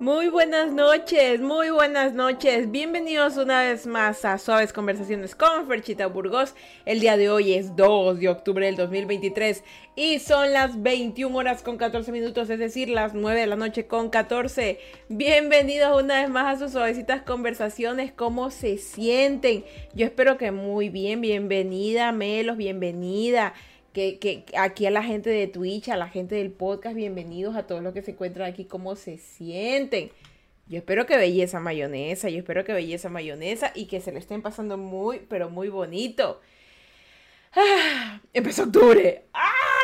Muy buenas noches, muy buenas noches. Bienvenidos una vez más a Suaves Conversaciones con Ferchita Burgos. El día de hoy es 2 de octubre del 2023 y son las 21 horas con 14 minutos, es decir, las 9 de la noche con 14. Bienvenidos una vez más a sus suavecitas conversaciones. ¿Cómo se sienten? Yo espero que muy bien. Bienvenida, Melos, bienvenida que, aquí a la gente de Twitch, a la gente del podcast, bienvenidos a todos los que se encuentran aquí, cómo se sienten. Yo espero que belleza mayonesa, yo espero que belleza mayonesa y que se le estén pasando muy, pero muy bonito. ¡Ah! Empezó octubre.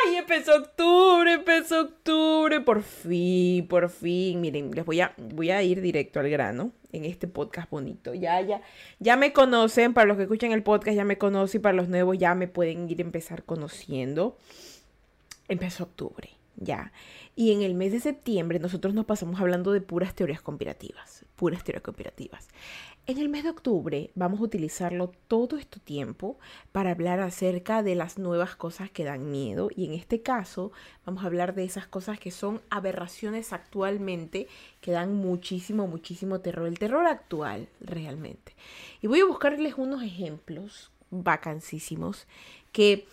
¡Ay! Empezó octubre, empezó octubre. Por fin, por fin. Miren, les voy a, voy a ir directo al grano en este podcast bonito. Ya, ya, ya me conocen. Para los que escuchan el podcast ya me conocen. Y para los nuevos ya me pueden ir a empezar conociendo. Empezó octubre, ya. Y en el mes de septiembre nosotros nos pasamos hablando de puras teorías conspirativas. Puras teorías conspirativas. En el mes de octubre vamos a utilizarlo todo este tiempo para hablar acerca de las nuevas cosas que dan miedo y en este caso vamos a hablar de esas cosas que son aberraciones actualmente que dan muchísimo, muchísimo terror, el terror actual realmente. Y voy a buscarles unos ejemplos vacancísimos que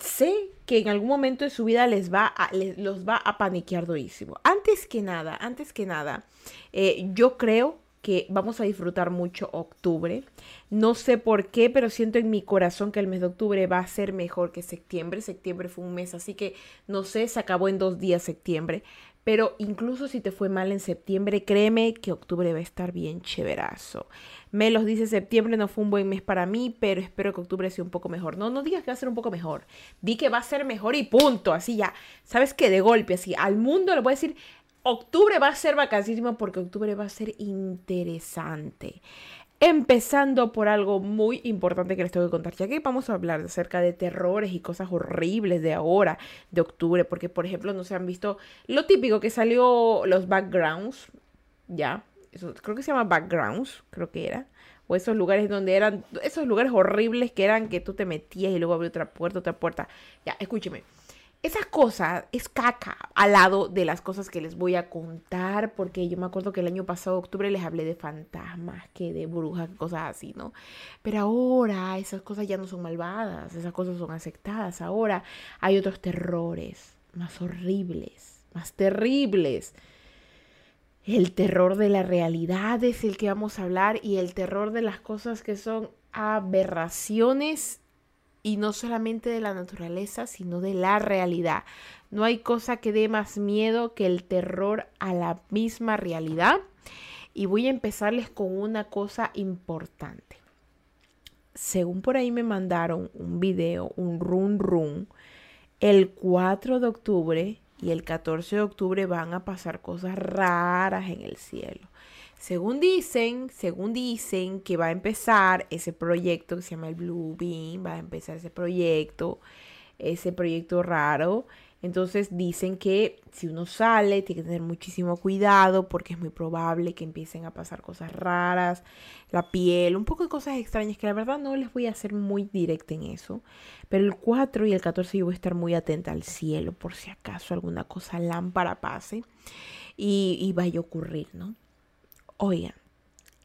sé que en algún momento de su vida les va a, los va a paniquear durísimo. Antes que nada, antes que nada, eh, yo creo que vamos a disfrutar mucho octubre. No sé por qué, pero siento en mi corazón que el mes de octubre va a ser mejor que septiembre. Septiembre fue un mes, así que no sé, se acabó en dos días septiembre. Pero incluso si te fue mal en septiembre, créeme que octubre va a estar bien chéverazo. Me los dice septiembre no fue un buen mes para mí, pero espero que octubre sea un poco mejor. No, no digas que va a ser un poco mejor. Di que va a ser mejor y punto. Así ya, ¿sabes qué? De golpe, así. Al mundo le voy a decir, octubre va a ser vacancísimo porque octubre va a ser interesante. Empezando por algo muy importante que les tengo que contar, ya que vamos a hablar acerca de terrores y cosas horribles de ahora, de octubre, porque por ejemplo no se han visto lo típico que salió los backgrounds, ya, eso, creo que se llama backgrounds, creo que era, o esos lugares donde eran, esos lugares horribles que eran que tú te metías y luego abría otra puerta, otra puerta, ya, escúcheme esas cosas es caca al lado de las cosas que les voy a contar, porque yo me acuerdo que el año pasado, octubre, les hablé de fantasmas, que de brujas, cosas así, ¿no? Pero ahora esas cosas ya no son malvadas, esas cosas son aceptadas. Ahora hay otros terrores más horribles, más terribles. El terror de la realidad es el que vamos a hablar y el terror de las cosas que son aberraciones y no solamente de la naturaleza, sino de la realidad. No hay cosa que dé más miedo que el terror a la misma realidad. Y voy a empezarles con una cosa importante. Según por ahí me mandaron un video, un run run, el 4 de octubre y el 14 de octubre van a pasar cosas raras en el cielo. Según dicen, según dicen que va a empezar ese proyecto que se llama el Blue Beam, va a empezar ese proyecto, ese proyecto raro. Entonces dicen que si uno sale tiene que tener muchísimo cuidado porque es muy probable que empiecen a pasar cosas raras, la piel, un poco de cosas extrañas que la verdad no les voy a hacer muy directa en eso. Pero el 4 y el 14 yo voy a estar muy atenta al cielo por si acaso alguna cosa lámpara pase y, y vaya a ocurrir, ¿no? Oigan,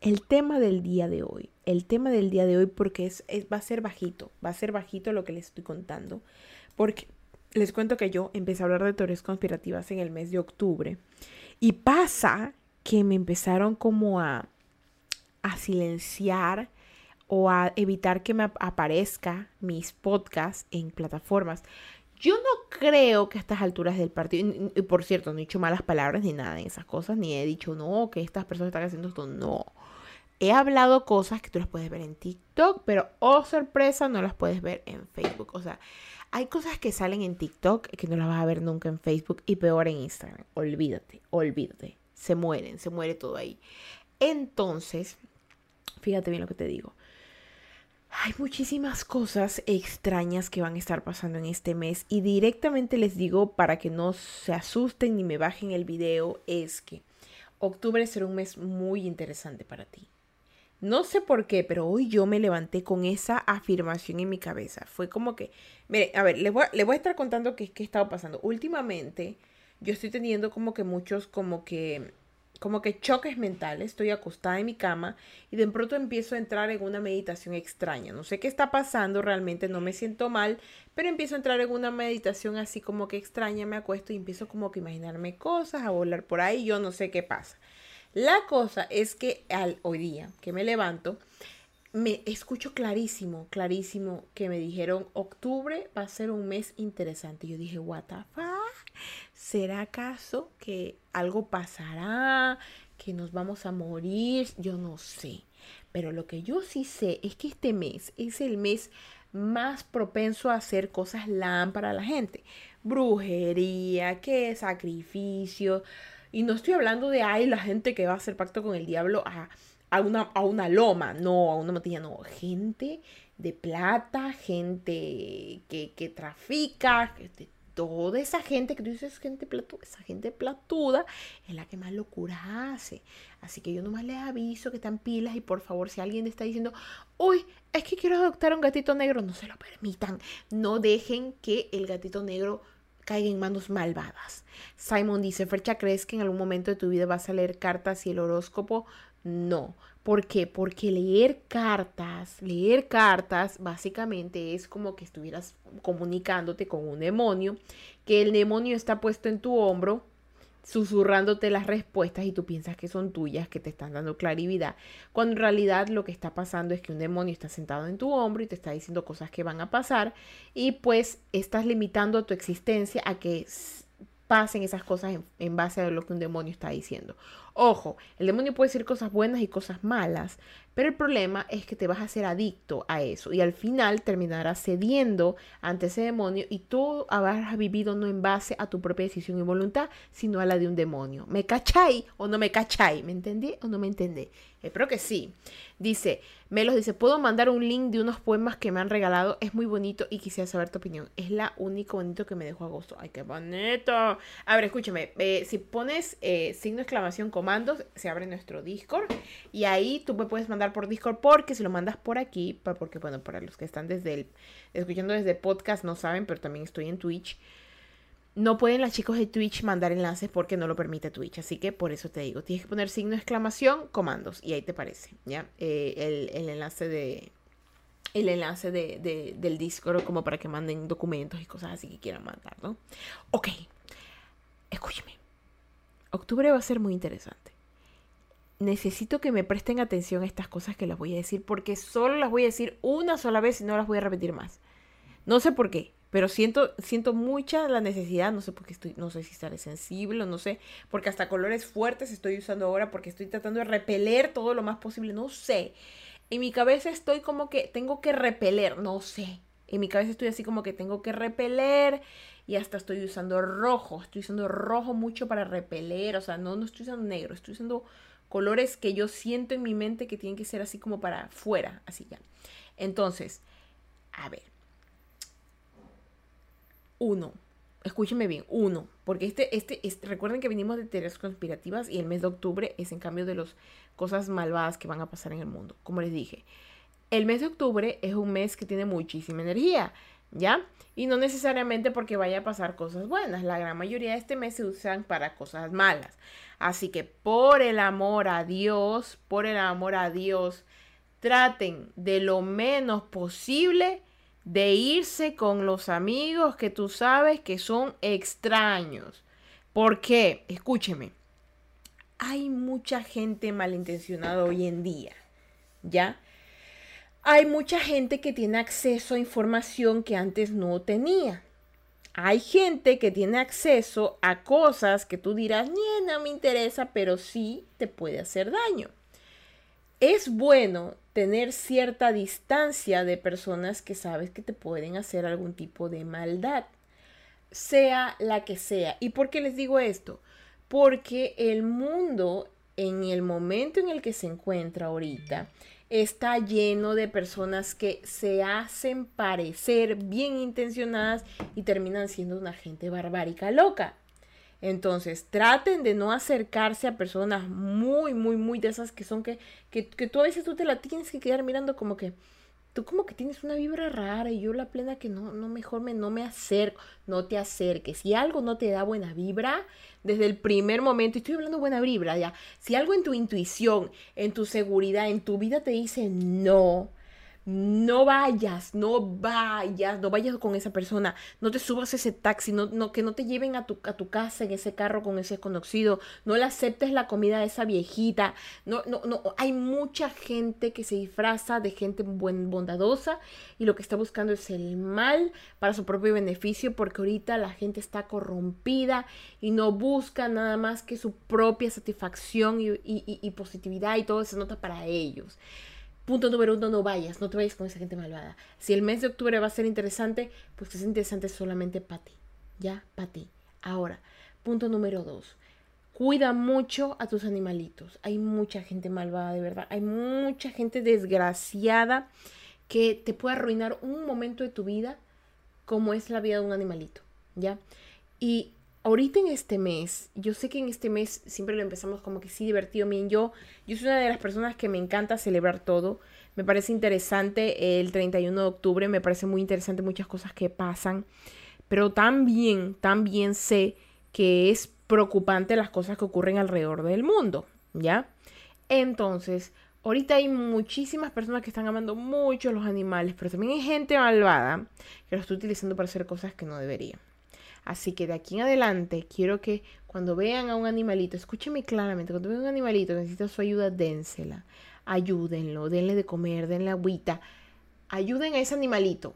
el tema del día de hoy, el tema del día de hoy porque es, va a ser bajito, va a ser bajito lo que les estoy contando, porque les cuento que yo empecé a hablar de teorías conspirativas en el mes de octubre y pasa que me empezaron como a, a silenciar o a evitar que me aparezca mis podcasts en plataformas. Yo no creo que a estas alturas del partido, y por cierto, no he dicho malas palabras ni nada en esas cosas, ni he dicho no, que estas personas están haciendo esto, no. He hablado cosas que tú las puedes ver en TikTok, pero oh sorpresa, no las puedes ver en Facebook. O sea, hay cosas que salen en TikTok que no las vas a ver nunca en Facebook y peor en Instagram. Olvídate, olvídate. Se mueren, se muere todo ahí. Entonces, fíjate bien lo que te digo. Hay muchísimas cosas extrañas que van a estar pasando en este mes y directamente les digo para que no se asusten ni me bajen el video es que octubre será un mes muy interesante para ti. No sé por qué, pero hoy yo me levanté con esa afirmación en mi cabeza. Fue como que, mire, a ver, les voy, a estar contando qué, qué ha estado pasando. Últimamente yo estoy teniendo como que muchos como que como que choques mentales. Estoy acostada en mi cama y de pronto empiezo a entrar en una meditación extraña. No sé qué está pasando, realmente no me siento mal, pero empiezo a entrar en una meditación así como que extraña. Me acuesto y empiezo como que a imaginarme cosas, a volar por ahí. Yo no sé qué pasa. La cosa es que al hoy día que me levanto, me escucho clarísimo, clarísimo que me dijeron octubre va a ser un mes interesante. Yo dije, what the fuck? ¿Será acaso que algo pasará? ¿Que nos vamos a morir? Yo no sé. Pero lo que yo sí sé es que este mes es el mes más propenso a hacer cosas LAN para la gente. Brujería, que sacrificio. Y no estoy hablando de, ay, la gente que va a hacer pacto con el diablo. a a una, a una loma, no, a una matilla, no. Gente de plata, gente que, que trafica, toda esa gente que tú dices gente platuda, esa gente platuda es la que más locura hace. Así que yo nomás les aviso que están pilas y por favor, si alguien está diciendo, uy, es que quiero adoptar un gatito negro, no se lo permitan. No dejen que el gatito negro caiga en manos malvadas. Simon dice, Fercha, ¿crees que en algún momento de tu vida vas a leer cartas y el horóscopo? No. ¿Por qué? Porque leer cartas, leer cartas básicamente es como que estuvieras comunicándote con un demonio, que el demonio está puesto en tu hombro, susurrándote las respuestas y tú piensas que son tuyas, que te están dando claridad, cuando en realidad lo que está pasando es que un demonio está sentado en tu hombro y te está diciendo cosas que van a pasar y pues estás limitando tu existencia a que pasen esas cosas en, en, base a lo que un demonio está diciendo. Ojo, el demonio puede decir cosas buenas y cosas malas, pero el problema es que te vas a hacer adicto a eso y al final terminarás cediendo ante ese demonio y tú habrás vivido no en base a tu propia decisión y voluntad, sino a la de un demonio. ¿Me cachai o no me cachai? ¿Me entendí o no me entendí? Espero que sí. Dice, Melos dice, puedo mandar un link de unos poemas que me han regalado. Es muy bonito y quisiera saber tu opinión. Es la único bonito que me dejó agosto. Ay, qué bonito. A ver, escúchame. Eh, si pones eh, signo exclamación comandos, se abre nuestro Discord. Y ahí tú me puedes mandar por Discord porque si lo mandas por aquí, porque bueno, para los que están desde el, escuchando desde podcast no saben, pero también estoy en Twitch. No pueden las chicos de Twitch mandar enlaces porque no lo permite Twitch. Así que por eso te digo, tienes que poner signo de exclamación, comandos. Y ahí te parece, ¿ya? Eh, el, enlace de... El enlace de, del Discord como para que manden documentos y cosas así que quieran mandar, ¿no? Ok. Escúcheme. Octubre va a ser muy interesante. Necesito que me presten atención a estas cosas que las voy a decir porque solo las voy a decir una sola vez y no las voy a repetir más. No sé por qué. Pero siento, siento mucha la necesidad, no sé por qué estoy, no sé si estaré sensible no sé, porque hasta colores fuertes estoy usando ahora porque estoy tratando de repeler todo lo más posible, no sé. En mi cabeza estoy como que tengo que repeler, no sé. En mi cabeza estoy así como que tengo que repeler y hasta estoy usando rojo, estoy usando rojo mucho para repeler, o sea, no, no estoy usando negro, estoy usando colores que yo siento en mi mente que tienen que ser así como para afuera, así ya. Entonces, a ver, uno. Escúcheme bien, uno. Porque este, este, este, recuerden que venimos de teorías conspirativas y el mes de octubre es en cambio de las cosas malvadas que van a pasar en el mundo. Como les dije, el mes de octubre es un mes que tiene muchísima energía, ¿ya? Y no necesariamente porque vaya a pasar cosas buenas. La gran mayoría de este mes se usan para cosas malas. Así que por el amor a Dios, por el amor a Dios, traten de lo menos posible de irse con los amigos que tú sabes que son extraños. ¿Por qué? Escúcheme. Hay mucha gente malintencionada hoy en día, ¿ya? Hay mucha gente que tiene acceso a información que antes no tenía. Hay gente que tiene acceso a cosas que tú dirás, no me interesa, pero sí te puede hacer daño. Es bueno tener cierta distancia de personas que sabes que te pueden hacer algún tipo de maldad, sea la que sea. ¿Y por qué les digo esto? Porque el mundo en el momento en el que se encuentra ahorita está lleno de personas que se hacen parecer bien intencionadas y terminan siendo una gente barbárica loca. Entonces, traten de no acercarse a personas muy, muy, muy de esas que son que, que, que tú a veces tú te la tienes que quedar mirando como que, tú como que tienes una vibra rara y yo la plena que no, no mejor me, no me acerco, no te acerques. Si algo no te da buena vibra, desde el primer momento, estoy hablando buena vibra ya, si algo en tu intuición, en tu seguridad, en tu vida te dice no, no vayas, no vayas, no vayas con esa persona, no te subas ese taxi, no, no, que no te lleven a tu, a tu casa en ese carro con ese desconocido, no le aceptes la comida de esa viejita, no, no, no, hay mucha gente que se disfraza de gente buen, bondadosa y lo que está buscando es el mal para su propio beneficio porque ahorita la gente está corrompida y no busca nada más que su propia satisfacción y, y positividad y todo se nota para ellos. Punto número uno, no vayas, no te vayas con esa gente malvada. Si el mes de octubre va a ser interesante, pues es interesante solamente para ti. ¿Ya? Para ti. Ahora, punto número dos. Cuida mucho a tus animalitos. Hay mucha gente malvada, de verdad. Hay mucha gente desgraciada que te puede arruinar un momento de tu vida como es la vida de un animalito. ¿Ya? Y ahorita en este mes, yo sé que en este mes siempre lo empezamos como que sí divertido. Bien, yo, yo soy una de las personas que me encanta celebrar todo. Me parece interesante el 31 de octubre, me parece muy interesante muchas cosas que pasan. Pero también, también sé que es preocupante las cosas que ocurren alrededor del mundo, ¿ya? Entonces, ahorita hay muchísimas personas que están amando mucho los animales, pero también hay gente malvada que lo está utilizando para hacer cosas que no deberían. Así que de aquí en adelante quiero que cuando vean a un animalito, escúcheme claramente, cuando vean a un animalito que necesita su ayuda, dénsela, ayúdenlo, denle de comer, denle agüita, ayuden a ese animalito,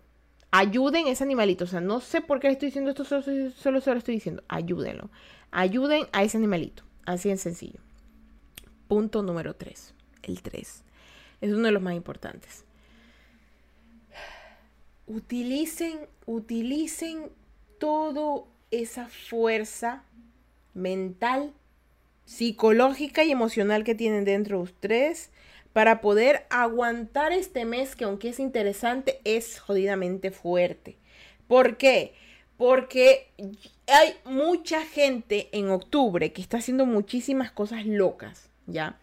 ayuden a ese animalito, o sea, no sé por qué estoy diciendo esto, solo, solo se lo estoy diciendo, ayúdenlo, ayuden a ese animalito, así en sencillo. Punto número 3, el 3, es uno de los más importantes. Utilicen, utilicen toda esa fuerza mental, psicológica y emocional que tienen dentro de ustedes para poder aguantar este mes que aunque es interesante, es jodidamente fuerte. ¿Por qué? Porque hay mucha gente en octubre que está haciendo muchísimas cosas locas, ¿ya?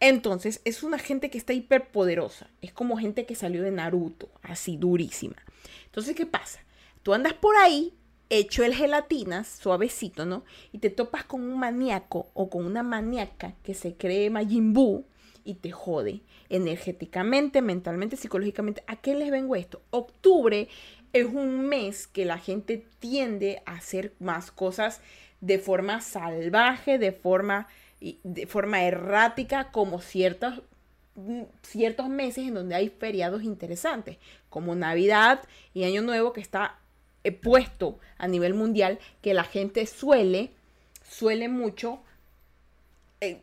Entonces, es una gente que está hiperpoderosa. Es como gente que salió de Naruto, así durísima. Entonces, ¿qué pasa? Tú andas por ahí hecho el gelatinas, suavecito, ¿no? Y te topas con un maníaco o con una maníaca que se cree Majin y te jode energéticamente, mentalmente, psicológicamente. ¿A qué les vengo esto? Octubre es un mes que la gente tiende a hacer más cosas de forma salvaje, de forma, de forma errática, como ciertos, ciertos meses en donde hay feriados interesantes, como Navidad y Año Nuevo, que está he puesto a nivel mundial que la gente suele, suele mucho eh,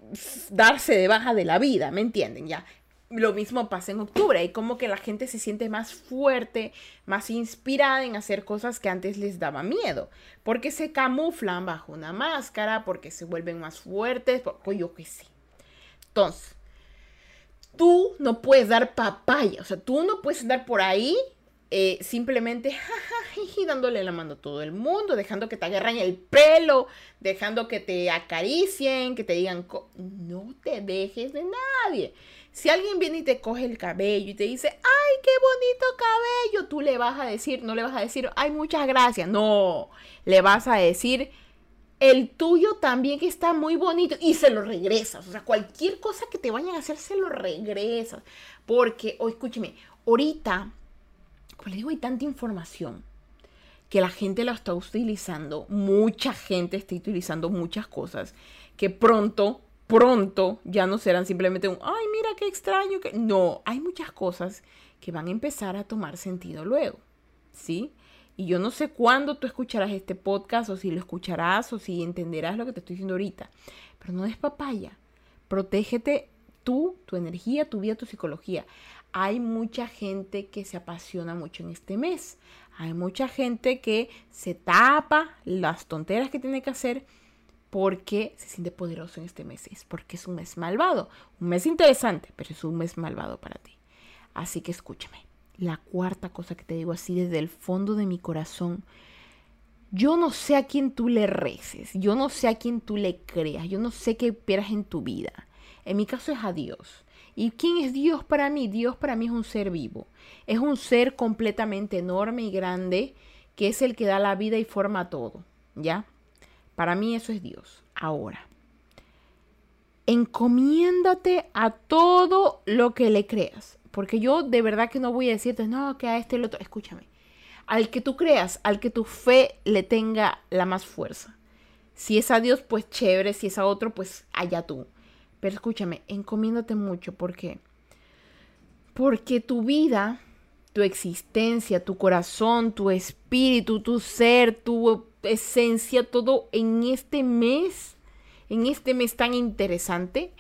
darse de baja de la vida, ¿me entienden? Ya. Lo mismo pasa en octubre, y como que la gente se siente más fuerte, más inspirada en hacer cosas que antes les daba miedo, porque se camuflan bajo una máscara, porque se vuelven más fuertes, por, yo qué sé. Entonces, tú no puedes dar papaya, o sea, tú no puedes andar por ahí eh, simplemente dándole la mano a todo el mundo, dejando que te agarren el pelo, dejando que te acaricien, que te digan, no te dejes de nadie. Si alguien viene y te coge el cabello y te dice, ay, qué bonito cabello, tú le vas a decir, no le vas a decir, ay, muchas gracias, no, le vas a decir, el tuyo también que está muy bonito y se lo regresas. O sea, cualquier cosa que te vayan a hacer, se lo regresas. Porque, o escúcheme, ahorita como les digo, hay tanta información que la gente la está utilizando, mucha gente está utilizando muchas cosas que pronto, pronto ya no serán simplemente un, ay, mira qué extraño que... No, hay muchas cosas que van a empezar a tomar sentido luego, ¿sí? Y yo no sé cuándo tú escucharás este podcast o si lo escucharás o si entenderás lo que te estoy diciendo ahorita, pero no es papaya. Protégete tú, tu energía, tu vida, tu psicología hay mucha gente que se apasiona mucho en este mes. Hay mucha gente que se tapa las tonteras que tiene que hacer porque se siente poderoso en este mes. Es porque es un mes malvado. Un mes interesante, pero es un mes malvado para ti. Así que escúchame. La cuarta cosa que te digo así desde el fondo de mi corazón. Yo no sé a quién tú le reces. Yo no sé a quién tú le creas. Yo no sé qué esperas en tu vida. En mi caso es a Dios. ¿Y quién es Dios para mí? Dios para mí es un ser vivo. Es un ser completamente enorme y grande que es el que da la vida y forma todo. ¿Ya? Para mí eso es Dios. Ahora, encomiéndate a todo lo que le creas. Porque yo de verdad que no voy a decirte, no, que a este el otro. Escúchame. Al que tú creas, al que tu fe le tenga la más fuerza. Si es a Dios, pues chévere. Si es a otro, pues allá tú. Pero escúchame, encomiéndate mucho. ¿Por qué? Porque tu vida, tu existencia, tu corazón, tu espíritu, tu ser, tu esencia, todo en este mes, en este mes tan interesante,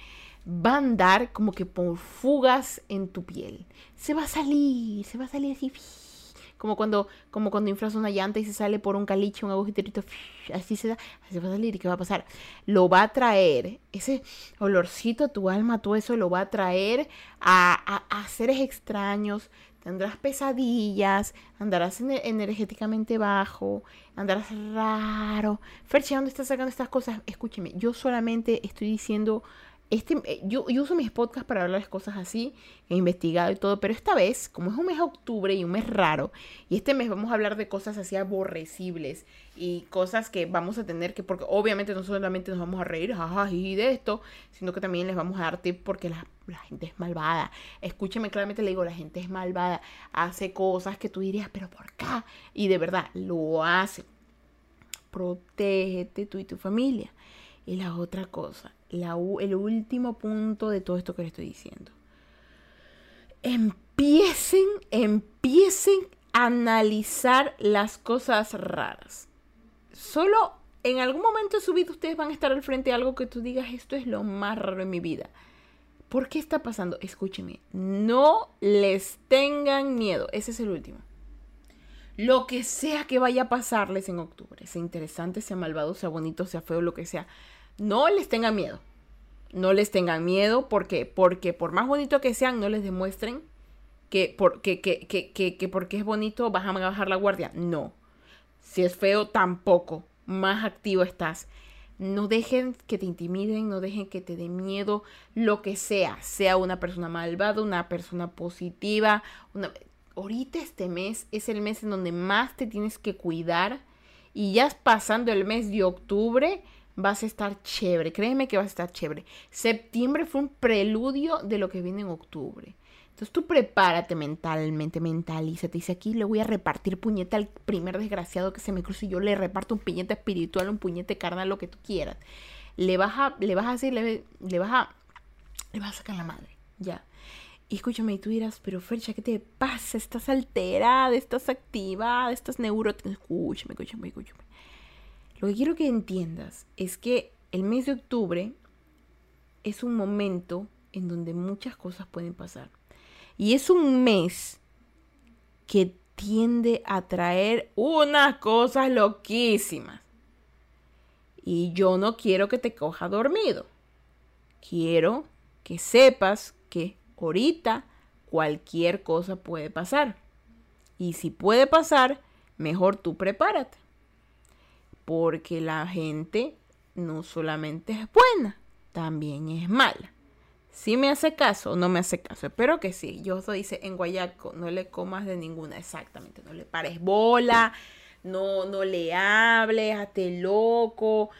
va a andar como que por fugas en tu piel. Se va a salir, se va a salir así como cuando, como cuando inflas una llanta y se sale por un caliche, un agujerito, así se da, así va a salir. ¿Y qué va a pasar? Lo va a traer, ese olorcito a tu alma, todo eso lo va a traer a, a, seres extraños. Tendrás pesadillas, andarás energéticamente bajo, andarás raro. Ferche, ¿dónde estás sacando estas cosas? Escúcheme, yo solamente estoy diciendo este, eh, yo, uso mis podcasts para hablar de cosas así, he investigado y todo, pero esta vez, como es un mes de octubre y un mes raro, y este mes vamos a hablar de cosas así aborrecibles y cosas que vamos a tener que, porque obviamente no solamente nos vamos a reír, y de esto, sino que también les vamos a dar tips porque la, la gente es malvada. Escúcheme claramente, le digo, la gente es malvada, hace cosas que tú dirías, pero ¿por qué? Y de verdad, lo hace. Protégete tú y tu familia. Y la otra cosa, el último punto de todo esto que les estoy diciendo. Empiecen, empiecen a analizar las cosas raras. Solo en algún momento de su vida ustedes van a estar al frente de algo que tú digas, esto es lo más raro en mi vida. ¿Por qué está pasando? Escúcheme, no les tengan miedo. Ese es el último. Lo que sea que vaya a pasarles en octubre, sea interesante, sea malvado, sea bonito, sea feo, lo que sea, no les tengan miedo. No les tengan miedo porque, porque por más bonito que sean, no les demuestren que, por, que, que, que, porque es bonito vas a bajar la guardia. No. Si es feo, tampoco. Más activo estás. No dejen que te intimiden, no dejen que te dé miedo, lo que sea, sea una persona malvada, una persona positiva. Una... Ahorita este mes es el mes en donde más te tienes que cuidar y ya pasando el mes de octubre, vas a estar chévere. Créeme que vas a estar chévere. Septiembre fue un preludio de lo que viene en octubre. Entonces tú prepárate mentalmente, mentalízate. Dice aquí le voy a repartir puñete al primer desgraciado que se me cruce y yo le reparto un puñete espiritual, un puñete carnal, lo que tú quieras. Le vas a, le vas a decir, le, vas a, le vas a sacar la madre, ya. Y escúchame, y tú dirás, pero Fercha, ¿qué te pasa? Estás alterada, estás activada, estás neuro... Escúchame, escúchame, escúchame. Lo que quiero que entiendas es que el mes de octubre es un momento en donde muchas cosas pueden pasar. Y es un mes que tiende a traer unas cosas loquísimas. Y yo no quiero que te coja dormido. Quiero que sepas que ahorita cualquier cosa puede pasar. Y si puede pasar, mejor tú prepárate porque la gente no solamente es buena, también es mala. Si me hace caso o no me hace caso, espero que sí. Yo soy dice en Guayaco, no le comas de ninguna, exactamente, no le pares bola, no, no le hables, hazte loco.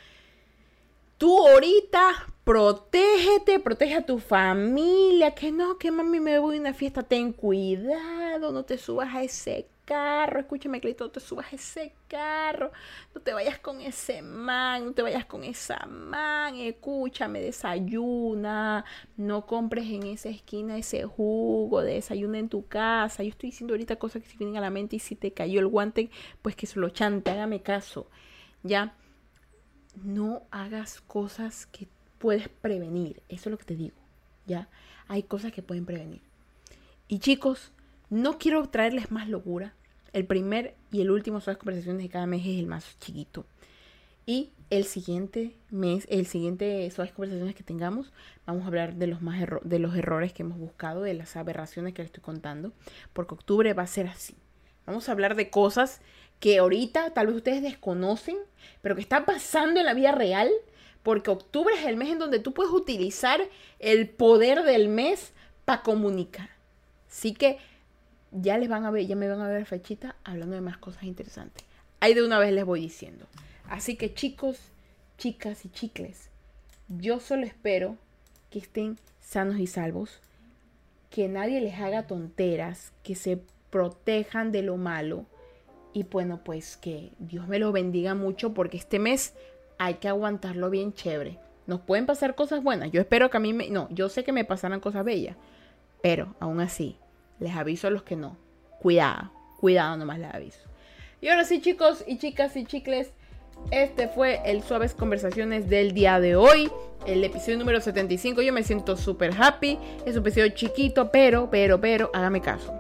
Tú ahorita protégete, protege a tu familia, que no, que mami me voy a una fiesta, ten cuidado, no te subas a ese carro, escúchame, Cleito, no te subas ese carro, no te vayas con ese man, no te vayas con esa man, escúchame, desayuna, no compres en esa esquina ese jugo, desayuna en tu casa. Yo estoy diciendo ahorita cosas que se vienen a la mente y si te cayó el guante, pues que se lo chante, hágame caso, ¿ya? No hagas cosas que puedes prevenir, eso es lo que te digo, ¿ya? Hay cosas que pueden prevenir. Y chicos, no quiero traerles más locura, el primer y el último son las conversaciones de cada mes es el más chiquito. Y el siguiente mes, el siguiente son las conversaciones que tengamos, vamos a hablar de los, más de los errores que hemos buscado, de las aberraciones que les estoy contando, porque octubre va a ser así. Vamos a hablar de cosas que ahorita tal vez ustedes desconocen, pero que están pasando en la vida real, porque octubre es el mes en donde tú puedes utilizar el poder del mes para comunicar. Así que ya les van a ver, ya me van a ver fechita hablando de más cosas interesantes. Ahí de una vez les voy diciendo. Así que chicos, chicas y chicles, yo solo espero que estén sanos y salvos, que nadie les haga tonteras, que se protejan de lo malo y bueno, pues que Dios me lo bendiga mucho porque este mes hay que aguantarlo bien chévere. Nos pueden pasar cosas buenas. Yo espero que a mí me... No, yo sé que me pasarán cosas bellas. Pero aún así, les aviso a los que no. Cuidado, cuidado nomás les aviso. Y ahora sí, chicos y chicas y chicles, este fue el Suaves Conversaciones del día de hoy. El episodio número 75. Yo me siento súper happy. Es un episodio chiquito, pero, pero, pero, hágame caso.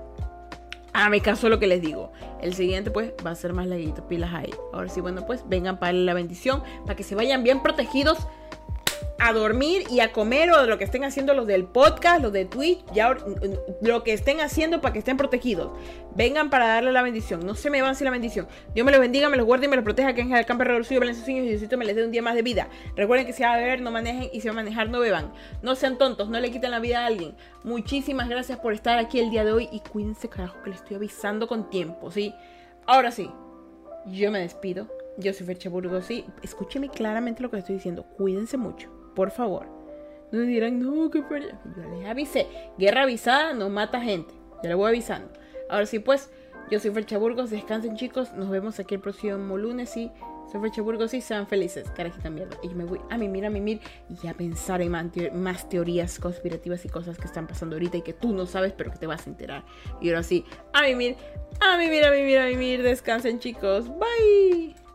Hágame caso lo que les digo. El siguiente, pues, va a ser más larguito. Pilas ahí. Ahora sí, bueno, pues, vengan para la bendición. Para que se vayan bien protegidos a dormir y a comer o lo que estén haciendo los del podcast, los de Twitch, ya lo que estén haciendo para que estén protegidos. Vengan para darle la bendición. No se me van sin la bendición. Dios me los bendiga, me los guarde y me los proteja. Que en el campo alrededor suyo, Valencia sueños y Diosito me les dé un día más de vida. Recuerden que si va a beber, no manejen y si va a manejar, no beban. No sean tontos, no le quiten la vida a alguien. Muchísimas gracias por estar aquí el día de hoy y cuídense, carajo, que les estoy avisando con tiempo, ¿sí? Ahora sí, yo me despido. Yo soy Fercha Burgos. Escúcheme claramente lo que estoy diciendo. Cuídense mucho por favor. No me dirán, no, qué feria. Yo les avisé. Guerra avisada no mata gente. Ya le voy avisando. Ahora sí, pues, yo soy Fercha Burgos. Descansen, chicos. Nos vemos aquí el próximo lunes. Y soy Fercha Burgos y sean felices. Carajita mierda. Y yo me voy a mimir, a mimir y a pensar en más teorías conspirativas y cosas que están pasando ahorita y que tú no sabes, pero que te vas a enterar. Y ahora sí, a mimir, a mimir, a mimir, a mimir. Descansen, chicos. Bye.